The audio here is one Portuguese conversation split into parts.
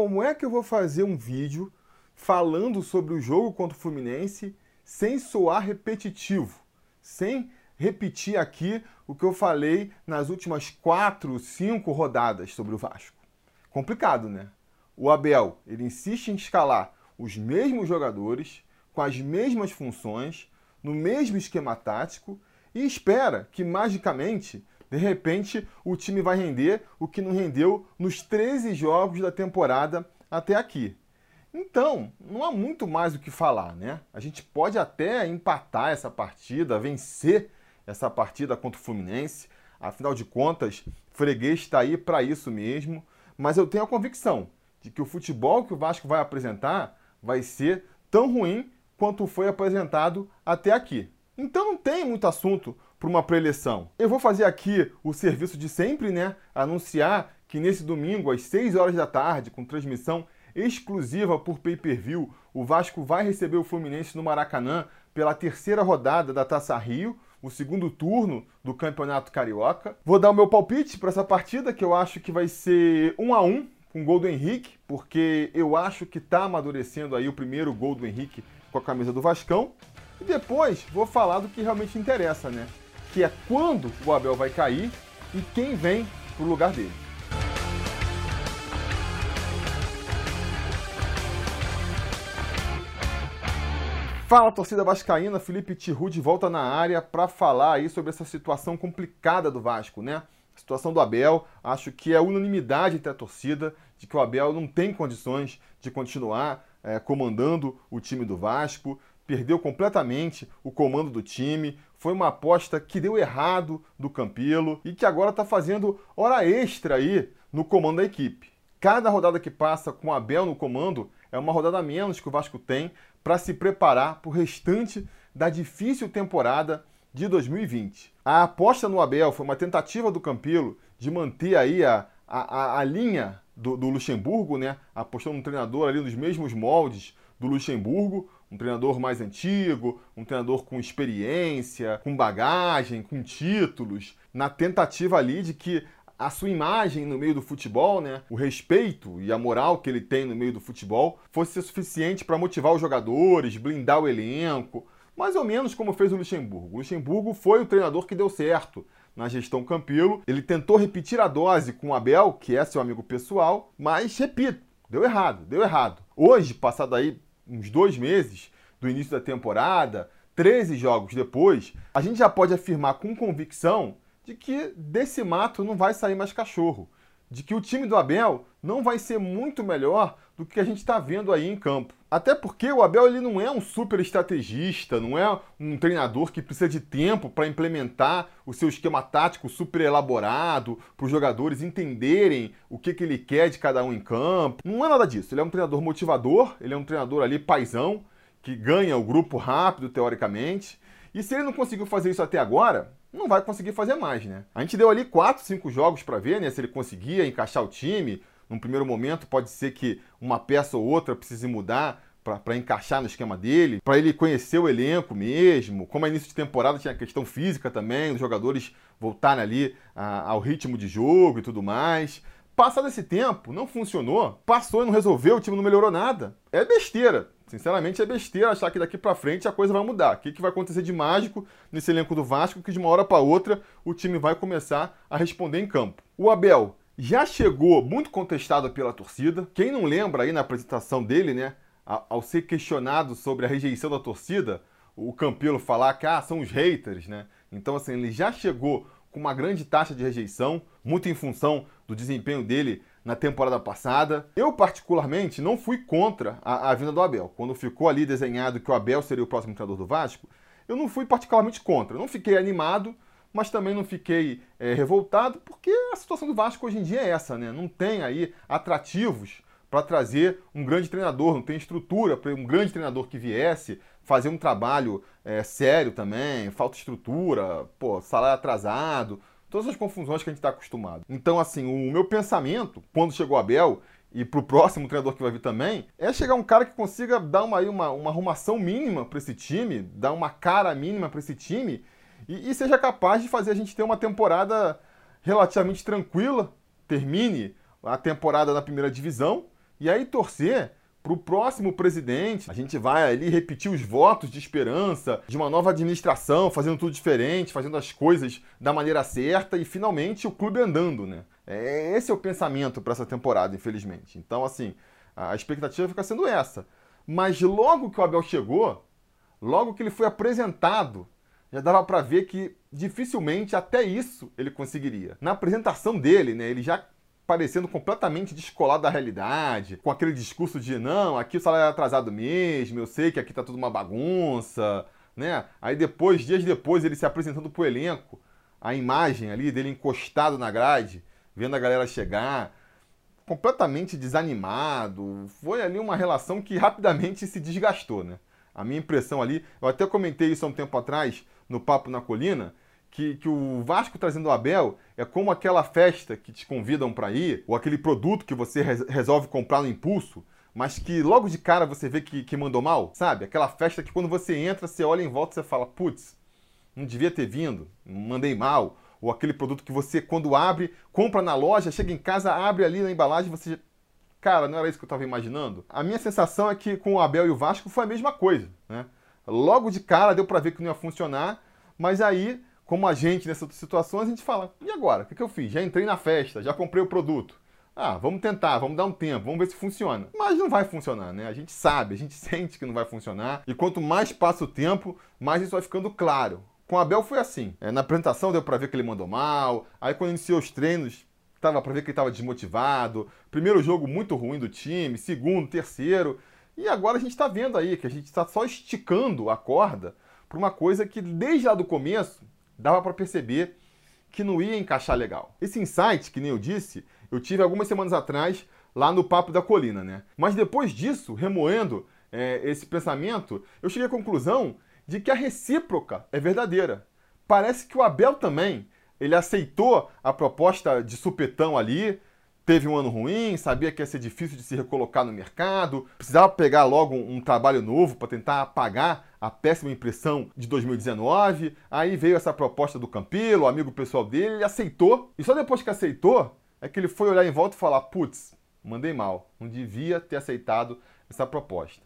como é que eu vou fazer um vídeo falando sobre o jogo contra o Fluminense sem soar repetitivo, sem repetir aqui o que eu falei nas últimas quatro, cinco rodadas sobre o Vasco. Complicado, né? O Abel, ele insiste em escalar os mesmos jogadores, com as mesmas funções, no mesmo esquema tático e espera que magicamente, de repente, o time vai render o que não rendeu nos 13 jogos da temporada até aqui. Então, não há muito mais o que falar, né? A gente pode até empatar essa partida, vencer essa partida contra o Fluminense. Afinal de contas, freguês está aí para isso mesmo. Mas eu tenho a convicção de que o futebol que o Vasco vai apresentar vai ser tão ruim quanto foi apresentado até aqui. Então não tem muito assunto para uma preleção. Eu vou fazer aqui o serviço de sempre, né? Anunciar que nesse domingo, às 6 horas da tarde, com transmissão exclusiva por pay-per-view, o Vasco vai receber o Fluminense no Maracanã pela terceira rodada da Taça Rio, o segundo turno do Campeonato Carioca. Vou dar o meu palpite para essa partida, que eu acho que vai ser 1 a 1 com gol do Henrique, porque eu acho que está amadurecendo aí o primeiro gol do Henrique com a camisa do Vascão. E depois vou falar do que realmente interessa, né? Que é quando o Abel vai cair e quem vem pro lugar dele. Fala torcida vascaína, Felipe Tiru de volta na área para falar aí sobre essa situação complicada do Vasco, né? A situação do Abel, acho que é unanimidade entre a torcida de que o Abel não tem condições de continuar é, comandando o time do Vasco, perdeu completamente o comando do time, foi uma aposta que deu errado do Campelo e que agora está fazendo hora extra aí no comando da equipe. Cada rodada que passa com o Abel no comando é uma rodada menos que o Vasco tem para se preparar para o restante da difícil temporada de 2020. A aposta no Abel foi uma tentativa do Campelo de manter aí a, a, a linha do, do, Luxemburgo, né? apostando um treinador ali nos mesmos moldes do Luxemburgo, um treinador mais antigo, um treinador com experiência, com bagagem, com títulos, na tentativa ali de que a sua imagem no meio do futebol, né, o respeito e a moral que ele tem no meio do futebol, fosse suficiente para motivar os jogadores, blindar o elenco, mais ou menos como fez o Luxemburgo. O Luxemburgo foi o treinador que deu certo na gestão Campelo. Ele tentou repetir a dose com o Abel, que é seu amigo pessoal, mas repito, deu errado, deu errado. Hoje, passado aí uns dois meses do início da temporada, 13 jogos depois, a gente já pode afirmar com convicção de que desse mato não vai sair mais cachorro, de que o time do Abel não vai ser muito melhor do que a gente está vendo aí em campo. Até porque o Abel ele não é um super estrategista, não é um treinador que precisa de tempo para implementar o seu esquema tático super elaborado, para os jogadores entenderem o que, que ele quer de cada um em campo. Não é nada disso. Ele é um treinador motivador, ele é um treinador ali paisão, que ganha o grupo rápido, teoricamente. E se ele não conseguiu fazer isso até agora, não vai conseguir fazer mais, né? A gente deu ali 4, 5 jogos para ver, né, se ele conseguia encaixar o time. Num primeiro momento, pode ser que uma peça ou outra precise mudar para encaixar no esquema dele, para ele conhecer o elenco mesmo. Como é início de temporada, tinha a questão física também, os jogadores voltarem ali a, ao ritmo de jogo e tudo mais. Passado esse tempo, não funcionou, passou e não resolveu, o time não melhorou nada. É besteira. Sinceramente, é besteira achar que daqui para frente a coisa vai mudar. O que, que vai acontecer de mágico nesse elenco do Vasco que de uma hora para outra o time vai começar a responder em campo? O Abel já chegou muito contestado pela torcida. Quem não lembra aí na apresentação dele, né, ao ser questionado sobre a rejeição da torcida, o Campelo falar que ah, são os haters, né? Então, assim, ele já chegou com uma grande taxa de rejeição, muito em função do desempenho dele na temporada passada. Eu, particularmente, não fui contra a, a vinda do Abel. Quando ficou ali desenhado que o Abel seria o próximo treinador do Vasco, eu não fui particularmente contra. não fiquei animado, mas também não fiquei é, revoltado, porque a situação do Vasco hoje em dia é essa, né? Não tem aí atrativos para trazer um grande treinador, não tem estrutura para um grande treinador que viesse fazer um trabalho é, sério também, falta estrutura, pô, salário atrasado, todas as confusões que a gente está acostumado. Então, assim, o meu pensamento, quando chegou a Abel, e para o próximo treinador que vai vir também, é chegar um cara que consiga dar uma, uma, uma arrumação mínima para esse time, dar uma cara mínima para esse time, e, e seja capaz de fazer a gente ter uma temporada relativamente tranquila, termine a temporada na primeira divisão, E aí torcer para o próximo presidente, a gente vai ali repetir os votos de esperança de uma nova administração, fazendo tudo diferente, fazendo as coisas da maneira certa e finalmente o clube andando, né? É, esse é o pensamento para essa temporada, infelizmente. Então, assim, a expectativa fica sendo essa. Mas logo que o Abel chegou, logo que ele foi apresentado, já dava para ver que dificilmente até isso ele conseguiria. Na apresentação dele, né, ele já parecendo completamente descolado da realidade, com aquele discurso de não, aqui o salário é atrasado mesmo, eu sei que aqui tá tudo uma bagunça, né? Aí depois, dias depois, ele se apresentando pro elenco, a imagem ali dele encostado na grade, vendo a galera chegar, completamente desanimado. Foi ali uma relação que rapidamente se desgastou, né? A minha impressão ali, eu até comentei isso há um tempo atrás no Papo na Colina, que, que o Vasco trazendo o Abel é como aquela festa que te convidam para ir, ou aquele produto que você resolve comprar no impulso, mas que logo de cara você vê que, que mandou mal, sabe? Aquela festa que quando você entra, você olha em volta e você fala, putz, não devia ter vindo, mandei mal. Ou aquele produto que você, quando abre, compra na loja, chega em casa, abre ali na embalagem, você. Cara, não era isso que eu estava imaginando? A minha sensação é que com o Abel e o Vasco foi a mesma coisa, né? Logo de cara deu para ver que não ia funcionar, mas aí como a gente nessas situações, a gente fala: e agora? O que, eu fiz? Já entrei na festa, já comprei o produto. Ah, vamos tentar, vamos dar um tempo, vamos ver se funciona. Mas não vai funcionar, né? A gente sabe, a gente sente que não vai funcionar. E quanto mais passa o tempo, mais isso vai ficando claro. Com o Abel foi assim. É, na apresentação deu para ver que ele mandou mal. Aí quando iniciou os treinos, tava para ver que ele estava desmotivado. Primeiro jogo muito ruim do time, segundo, terceiro. E agora a gente está vendo aí que a gente está só esticando a corda para uma coisa que desde lá do começo dava para perceber que não ia encaixar legal. Esse insight, que nem eu disse, eu tive algumas semanas atrás lá no Papo da Colina, né? Mas depois disso, remoendo é, esse pensamento, eu cheguei à conclusão de que a recíproca é verdadeira. Parece que o Abel também, ele aceitou a proposta de supetão ali, teve um ano ruim, sabia que ia ser difícil de se recolocar no mercado, precisava pegar logo um, um trabalho novo para tentar apagar a péssima impressão de 2019. Aí veio essa proposta do Campilo, amigo pessoal dele, ele aceitou. E só depois que aceitou é que ele foi olhar em volta e falar: putz, mandei mal, não devia ter aceitado essa proposta.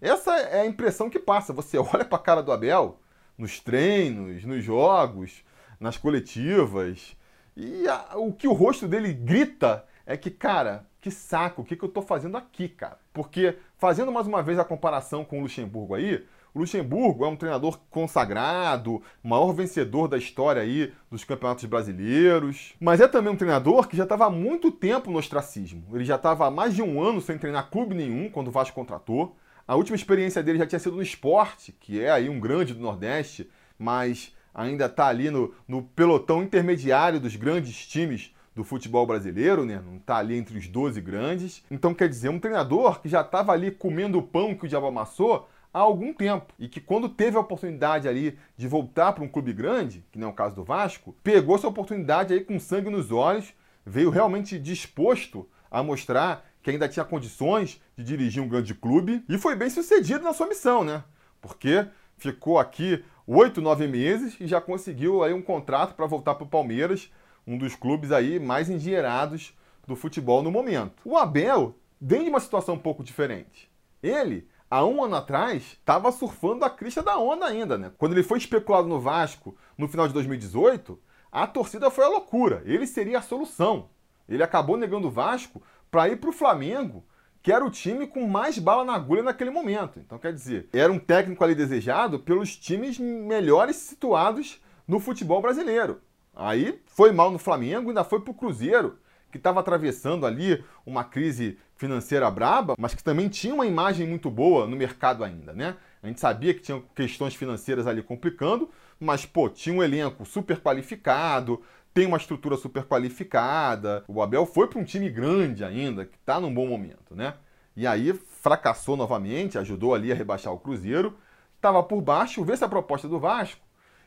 Essa é a impressão que passa. Você olha para a cara do Abel nos treinos, nos jogos, nas coletivas, e a, o que o rosto dele grita é que, cara, que saco, o que, que eu tô fazendo aqui, cara? Porque, fazendo mais uma vez a comparação com o Luxemburgo aí, o Luxemburgo é um treinador consagrado, maior vencedor da história aí dos campeonatos brasileiros, mas é também um treinador que já estava há muito tempo no ostracismo. Ele já estava há mais de um ano sem treinar clube nenhum quando o Vasco contratou. A última experiência dele já tinha sido no esporte, que é aí um grande do Nordeste, mas ainda está ali no, no pelotão intermediário dos grandes times do futebol brasileiro, né? Não está ali entre os 12 grandes. Então, quer dizer, um treinador que já estava ali comendo o pão que o diabo amassou há algum tempo e que quando teve a oportunidade ali de voltar para um clube grande, que não é o caso do Vasco, pegou essa oportunidade aí com sangue nos olhos, veio realmente disposto a mostrar que ainda tinha condições de dirigir um grande clube e foi bem sucedido na sua missão, né? Porque ficou aqui oito, nove meses e já conseguiu aí um contrato para voltar para o Palmeiras um dos clubes aí mais endinheirados do futebol no momento. O Abel vem de uma situação um pouco diferente. Ele, há um ano atrás, estava surfando a crista da onda ainda, né? Quando ele foi especulado no Vasco no final de 2018, a torcida foi a loucura. Ele seria a solução. Ele acabou negando o Vasco para ir para o Flamengo, que era o time com mais bala na agulha naquele momento. Então, quer dizer, era um técnico ali desejado pelos times melhores situados no futebol brasileiro. Aí foi mal no Flamengo, ainda foi pro Cruzeiro, que estava atravessando ali uma crise financeira braba, mas que também tinha uma imagem muito boa no mercado ainda, né? A gente sabia que tinha questões financeiras ali complicando, mas pô, tinha um elenco super qualificado, tem uma estrutura super qualificada. O Abel foi para um time grande ainda, que está num bom momento, né? E aí fracassou novamente, ajudou ali a rebaixar o Cruzeiro, estava por baixo, vê essa proposta do Vasco,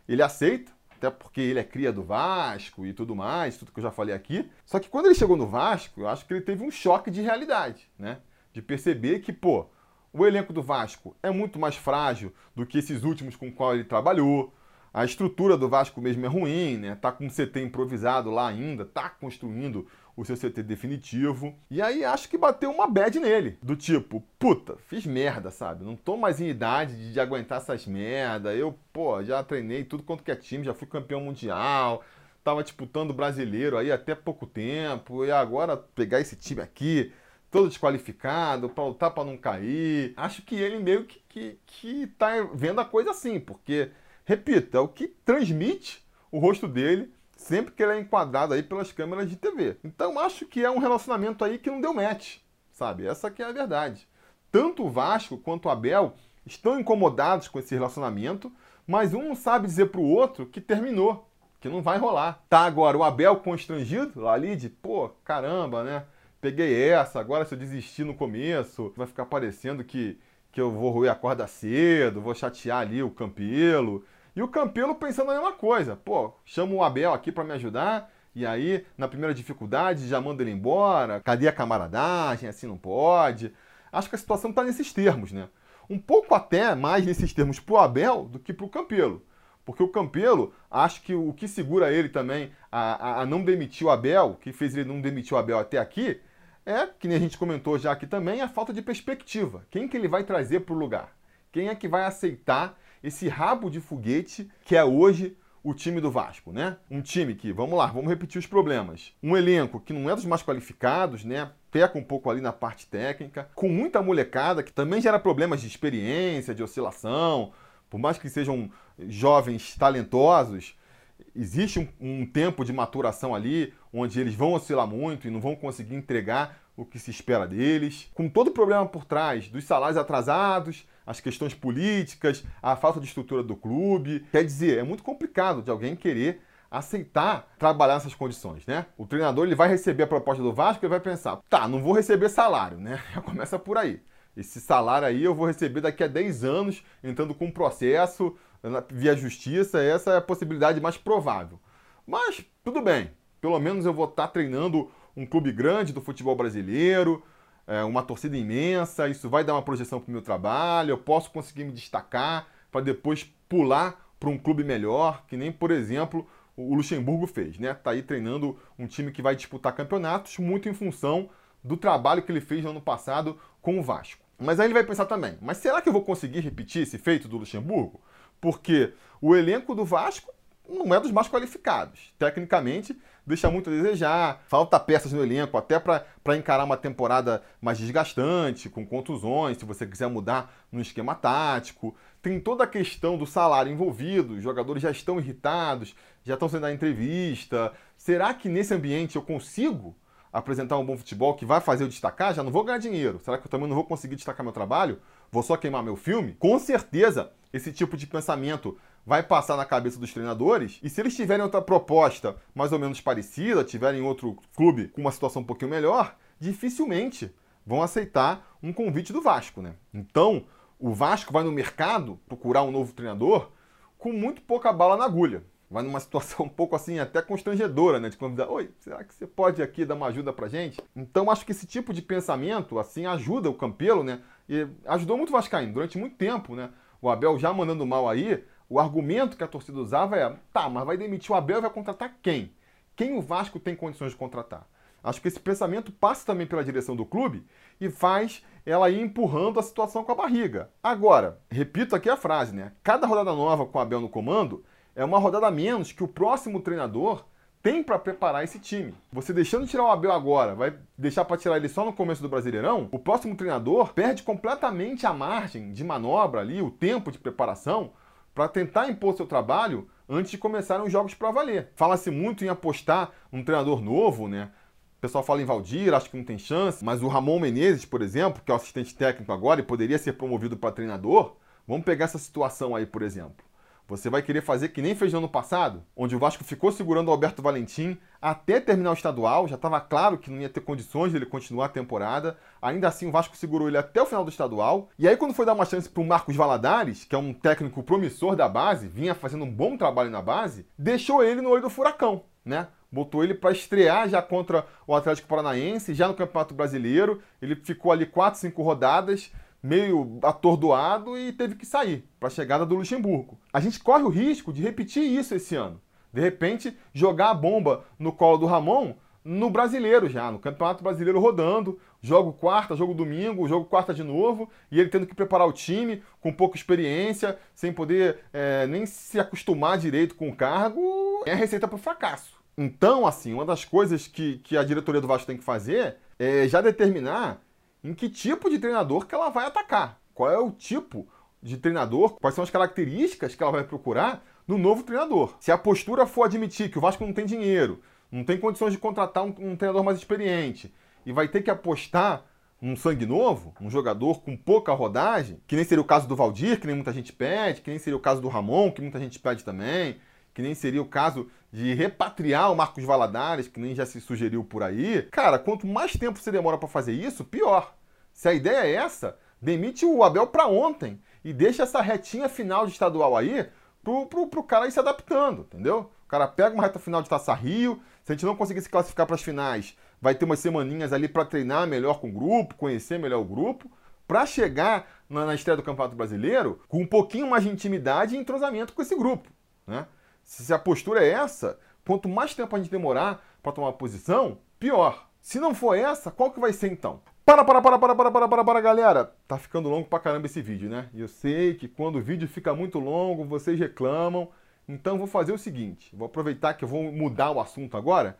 ele aceita, até porque ele é cria do Vasco e tudo mais, tudo que eu já falei aqui. Só que quando ele chegou no Vasco, eu acho que ele teve um choque de realidade, né? De perceber que, pô, o elenco do Vasco é muito mais frágil do que esses últimos com qual ele trabalhou. A estrutura do Vasco mesmo é ruim, né? Tá com um CT improvisado lá ainda, tá construindo o seu CT definitivo. E aí acho que bateu uma bad nele. Do tipo, puta, fiz merda, sabe? Não tô mais em idade de, de aguentar essas merda. Eu, pô, já treinei tudo quanto que é time, já fui campeão mundial. Tava disputando brasileiro aí até pouco tempo. E agora pegar esse time aqui, todo desqualificado, para lutar para não cair. Acho que ele meio que, que, que tá vendo a coisa assim, porque, repito, é o que transmite o rosto dele sempre que ele é enquadrado aí pelas câmeras de TV. Então acho que é um relacionamento aí que não deu match, sabe? Essa que é a verdade. Tanto o Vasco quanto o Abel estão incomodados com esse relacionamento, mas um não sabe dizer para o outro que terminou, que não vai rolar. Tá agora o Abel constrangido lá ali de, pô, caramba, né? Peguei essa, agora se eu desistir no começo, vai ficar parecendo que, que eu vou roer a corda cedo, vou chatear ali o Campelo. E o Campelo pensando a mesma coisa. Pô, chama o Abel aqui para me ajudar. E aí, na primeira dificuldade, já manda ele embora. Cadê a camaradagem? Assim não pode. Acho que a situação está nesses termos, né? Um pouco até mais nesses termos pro Abel do que pro Campelo. Porque o Campelo, acho que o que segura ele também a, a, a não demitir o Abel, que fez ele não demitir o Abel até aqui, é, que nem a gente comentou já aqui também, a falta de perspectiva. Quem que ele vai trazer para o lugar? Quem é que vai aceitar esse rabo de foguete que é hoje o time do Vasco, né? Um time que, vamos lá, vamos repetir os problemas. Um elenco que não é dos mais qualificados, né? Peca um pouco ali na parte técnica, com muita molecada que também gera problemas de experiência, de oscilação. Por mais que sejam jovens talentosos, existe um, um tempo de maturação ali, onde eles vão oscilar muito e não vão conseguir entregar o que se espera deles. Com todo o problema por trás dos salários atrasados, as questões políticas, a falta de estrutura do clube. Quer dizer, é muito complicado de alguém querer aceitar trabalhar nessas condições, né? O treinador ele vai receber a proposta do Vasco e vai pensar, tá, não vou receber salário, né? Já começa por aí. Esse salário aí eu vou receber daqui a 10 anos, entrando com um processo via justiça, essa é a possibilidade mais provável. Mas tudo bem, pelo menos eu vou estar treinando um clube grande do futebol brasileiro, é, uma torcida imensa, isso vai dar uma projeção para o meu trabalho, eu posso conseguir me destacar para depois pular para um clube melhor, que nem, por exemplo, o Luxemburgo fez, né? Tá aí treinando um time que vai disputar campeonatos muito em função do trabalho que ele fez no ano passado com o Vasco. Mas aí ele vai pensar também, mas será que eu vou conseguir repetir esse feito do Luxemburgo? Porque o elenco do Vasco não é dos mais qualificados. Tecnicamente, deixa muito a desejar. Falta peças no elenco, até para encarar uma temporada mais desgastante, com contusões, se você quiser mudar no esquema tático. Tem toda a questão do salário envolvido, os jogadores já estão irritados, já estão sendo da entrevista. Será que nesse ambiente eu consigo apresentar um bom futebol que vai fazer eu destacar? Já não vou ganhar dinheiro. Será que eu também não vou conseguir destacar meu trabalho? Vou só queimar meu filme? Com certeza, esse tipo de pensamento vai passar na cabeça dos treinadores. E se eles tiverem outra proposta mais ou menos parecida, tiverem outro clube com uma situação um pouquinho melhor, dificilmente vão aceitar um convite do Vasco, né? Então, o Vasco vai no mercado procurar um novo treinador com muito pouca bala na agulha. Vai numa situação um pouco assim, até constrangedora, né? De convidar, oi, será que você pode aqui dar uma ajuda pra gente? Então, acho que esse tipo de pensamento, assim, ajuda o Campelo, né? E ajudou muito o Vascaíno durante muito tempo, né? O Abel já mandando mal aí, o argumento que a torcida usava é: tá, mas vai demitir o Abel e vai contratar quem? Quem o Vasco tem condições de contratar? Acho que esse pensamento passa também pela direção do clube e faz ela ir empurrando a situação com a barriga. Agora, repito aqui a frase, né? Cada rodada nova com o Abel no comando é uma rodada menos que o próximo treinador tem para preparar esse time. Você deixando de tirar o Abel agora, vai deixar para tirar ele só no começo do Brasileirão? O próximo treinador perde completamente a margem de manobra ali, o tempo de preparação para tentar impor seu trabalho antes de começarem os jogos para valer. Fala-se muito em apostar um treinador novo, né? O pessoal fala em Valdir, acho que não tem chance, mas o Ramon Menezes, por exemplo, que é o assistente técnico agora e poderia ser promovido para treinador, vamos pegar essa situação aí, por exemplo. Você vai querer fazer que nem fez no ano passado, onde o Vasco ficou segurando o Alberto Valentim até terminar o estadual, já estava claro que não ia ter condições de ele continuar a temporada. Ainda assim, o Vasco segurou ele até o final do estadual. E aí, quando foi dar uma chance para o Marcos Valadares, que é um técnico promissor da base, vinha fazendo um bom trabalho na base, deixou ele no olho do furacão, né? Botou ele para estrear já contra o Atlético Paranaense, já no Campeonato Brasileiro. Ele ficou ali 4, 5 rodadas meio atordoado e teve que sair para a chegada do Luxemburgo. A gente corre o risco de repetir isso esse ano. De repente, jogar a bomba no colo do Ramon no brasileiro já, no Campeonato Brasileiro rodando, jogo quarta, jogo domingo, jogo quarta de novo, e ele tendo que preparar o time com pouca experiência, sem poder é, nem se acostumar direito com o cargo, é a receita para o fracasso. Então, assim, uma das coisas que, que a diretoria do Vasco tem que fazer é já determinar em que tipo de treinador que ela vai atacar. Qual é o tipo de treinador, quais são as características que ela vai procurar no novo treinador. Se a postura for admitir que o Vasco não tem dinheiro, não tem condições de contratar um, um treinador mais experiente e vai ter que apostar num sangue novo, um jogador com pouca rodagem, que nem seria o caso do Valdir, que nem muita gente pede, que nem seria o caso do Ramon, que muita gente pede também, que nem seria o caso de repatriar o Marcos Valadares, que nem já se sugeriu por aí. Cara, quanto mais tempo você demora para fazer isso, pior. Se a ideia é essa, demite o Abel para ontem e deixa essa retinha final de estadual aí pro, pro, pro cara ir se adaptando, entendeu? O cara pega uma reta final de Taça Rio, se a gente não conseguir se classificar para as finais, vai ter umas semaninhas ali para treinar melhor com o grupo, conhecer melhor o grupo, para chegar na, na, estreia do Campeonato Brasileiro com um pouquinho mais de intimidade e entrosamento com esse grupo, né? Se a postura é essa, quanto mais tempo a gente demorar para tomar posição, pior. Se não for essa, qual que vai ser então? Para, para, para, para, para, para, para, para, galera. Tá ficando longo pra caramba esse vídeo, né? E eu sei que quando o vídeo fica muito longo, vocês reclamam. Então vou fazer o seguinte, vou aproveitar que eu vou mudar o assunto agora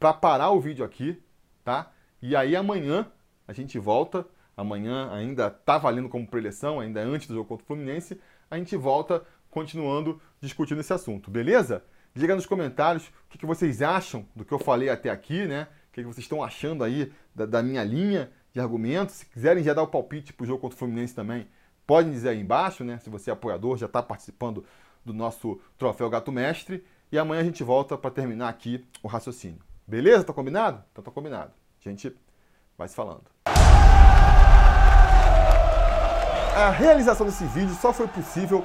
para parar o vídeo aqui, tá? E aí amanhã a gente volta. Amanhã ainda tá valendo como preleção, ainda é antes do jogo contra o Fluminense. A gente volta continuando discutindo esse assunto, beleza? Diga nos comentários o que, vocês acham do que eu falei até aqui, né? O que, que vocês estão achando aí da, da minha linha de argumentos. Se quiserem já dar o palpite para o jogo contra o Fluminense também, podem dizer aí embaixo, né? Se você é apoiador, já está participando do nosso troféu Gato Mestre. E amanhã a gente volta para terminar aqui o raciocínio. Beleza? Tá combinado? Então tá combinado. A gente vai se falando. A realização desse vídeo só foi possível